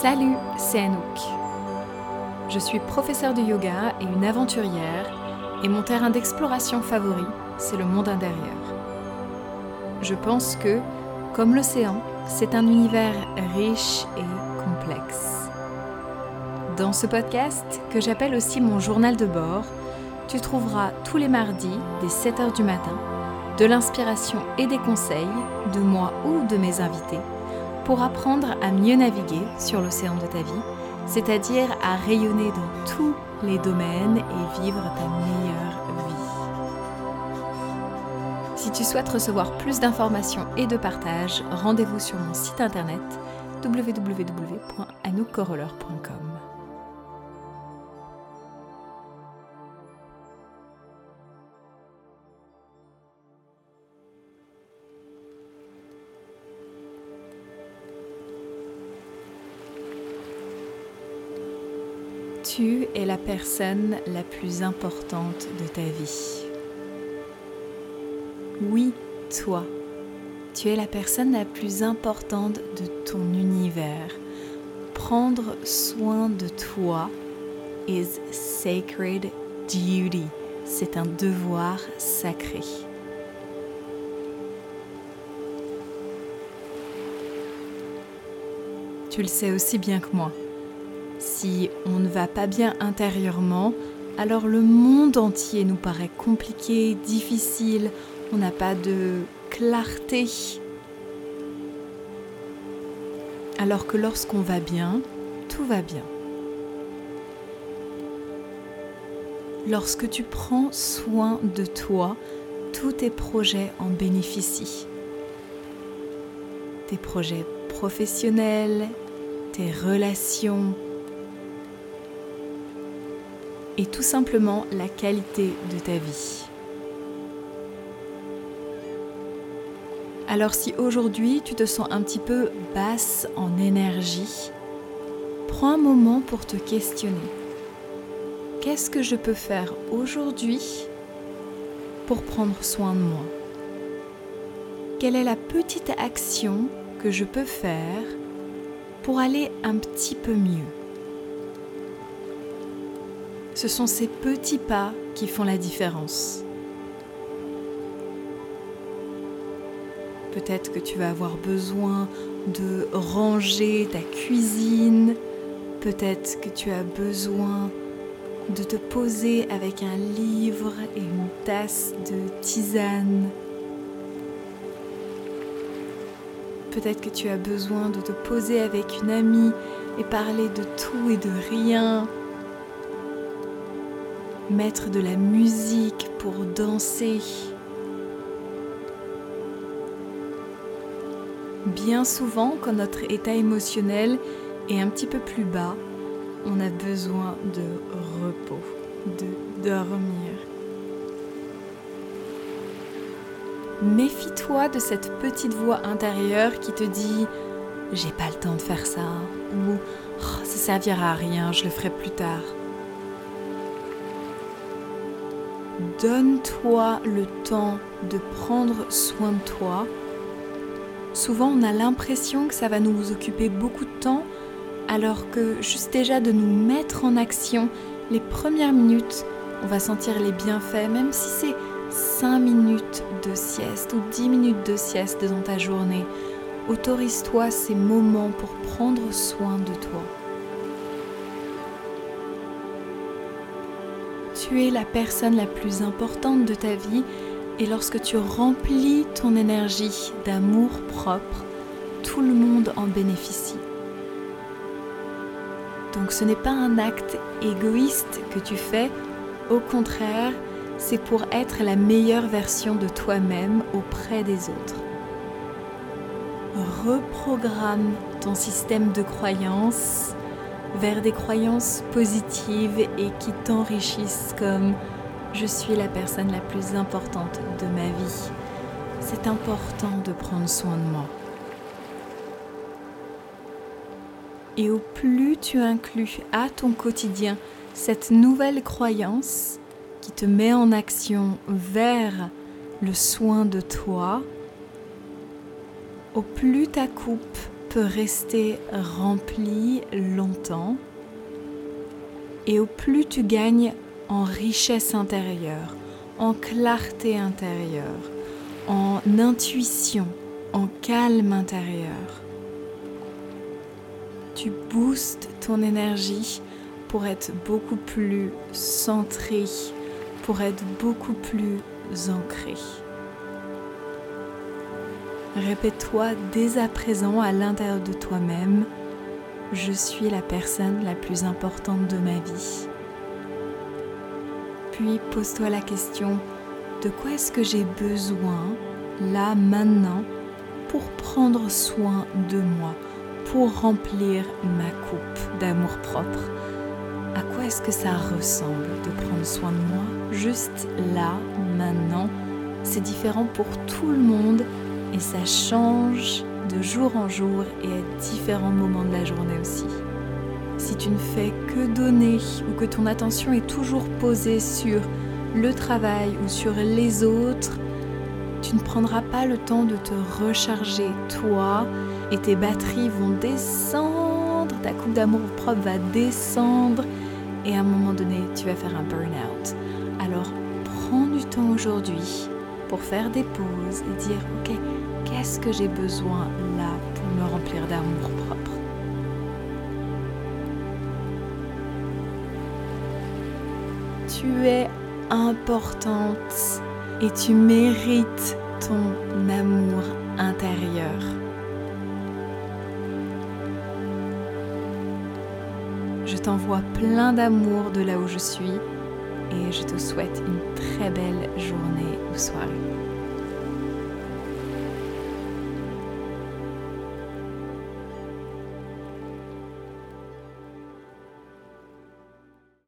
Salut, c'est Anouk. Je suis professeure de yoga et une aventurière, et mon terrain d'exploration favori, c'est le monde intérieur. Je pense que, comme l'océan, c'est un univers riche et complexe. Dans ce podcast, que j'appelle aussi mon journal de bord, tu trouveras tous les mardis, dès 7h du matin, de l'inspiration et des conseils de moi ou de mes invités pour apprendre à mieux naviguer sur l'océan de ta vie, c'est-à-dire à rayonner dans tous les domaines et vivre ta meilleure vie. Si tu souhaites recevoir plus d'informations et de partage, rendez-vous sur mon site internet www.anoukcoroller.com. Tu es la personne la plus importante de ta vie. Oui, toi. Tu es la personne la plus importante de ton univers. Prendre soin de toi is sacred duty. C'est un devoir sacré. Tu le sais aussi bien que moi. Si on ne va pas bien intérieurement, alors le monde entier nous paraît compliqué, difficile, on n'a pas de clarté. Alors que lorsqu'on va bien, tout va bien. Lorsque tu prends soin de toi, tous tes projets en bénéficient. Tes projets professionnels, tes relations, et tout simplement la qualité de ta vie. Alors si aujourd'hui tu te sens un petit peu basse en énergie, prends un moment pour te questionner. Qu'est-ce que je peux faire aujourd'hui pour prendre soin de moi? Quelle est la petite action que je peux faire pour aller un petit peu mieux? Ce sont ces petits pas qui font la différence. Peut-être que tu vas avoir besoin de ranger ta cuisine. Peut-être que tu as besoin de te poser avec un livre et une tasse de tisane. Peut-être que tu as besoin de te poser avec une amie et parler de tout et de rien mettre de la musique pour danser. Bien souvent, quand notre état émotionnel est un petit peu plus bas, on a besoin de repos, de dormir. Méfie-toi de cette petite voix intérieure qui te dit j'ai pas le temps de faire ça ou oh, ça servira à rien, je le ferai plus tard. Donne-toi le temps de prendre soin de toi. Souvent, on a l'impression que ça va nous occuper beaucoup de temps, alors que juste déjà de nous mettre en action les premières minutes, on va sentir les bienfaits, même si c'est 5 minutes de sieste ou 10 minutes de sieste dans ta journée. Autorise-toi ces moments pour prendre soin de toi. Tu es la personne la plus importante de ta vie et lorsque tu remplis ton énergie d'amour propre, tout le monde en bénéficie. Donc ce n'est pas un acte égoïste que tu fais, au contraire, c'est pour être la meilleure version de toi-même auprès des autres. Reprogramme ton système de croyances vers des croyances positives et qui t'enrichissent comme je suis la personne la plus importante de ma vie. C'est important de prendre soin de moi. Et au plus tu inclus à ton quotidien cette nouvelle croyance qui te met en action vers le soin de toi, au plus ta coupe peut rester rempli longtemps et au plus tu gagnes en richesse intérieure, en clarté intérieure, en intuition, en calme intérieur. Tu boostes ton énergie pour être beaucoup plus centré, pour être beaucoup plus ancré. Répète-toi dès à présent à l'intérieur de toi-même, je suis la personne la plus importante de ma vie. Puis pose-toi la question, de quoi est-ce que j'ai besoin, là, maintenant, pour prendre soin de moi, pour remplir ma coupe d'amour propre? À quoi est-ce que ça ressemble de prendre soin de moi? Juste là, maintenant C'est différent pour tout le monde et ça change de jour en jour et à différents moments de la journée aussi. Si tu ne fais que donner ou que ton attention est toujours posée sur le travail ou sur les autres, tu ne prendras pas le temps de te recharger toi et tes batteries vont descendre, ta coupe d'amour propre va descendre et à un moment donné tu vas faire un burn-out. Alors prends du temps aujourd'hui pour faire des pauses et dire ok qu'est-ce que j'ai besoin là pour me remplir d'amour propre? Tu es importante et tu mérites ton amour intérieur. Je t'envoie plein d'amour de là où je suis et je te souhaite une très belle journée ou soirée.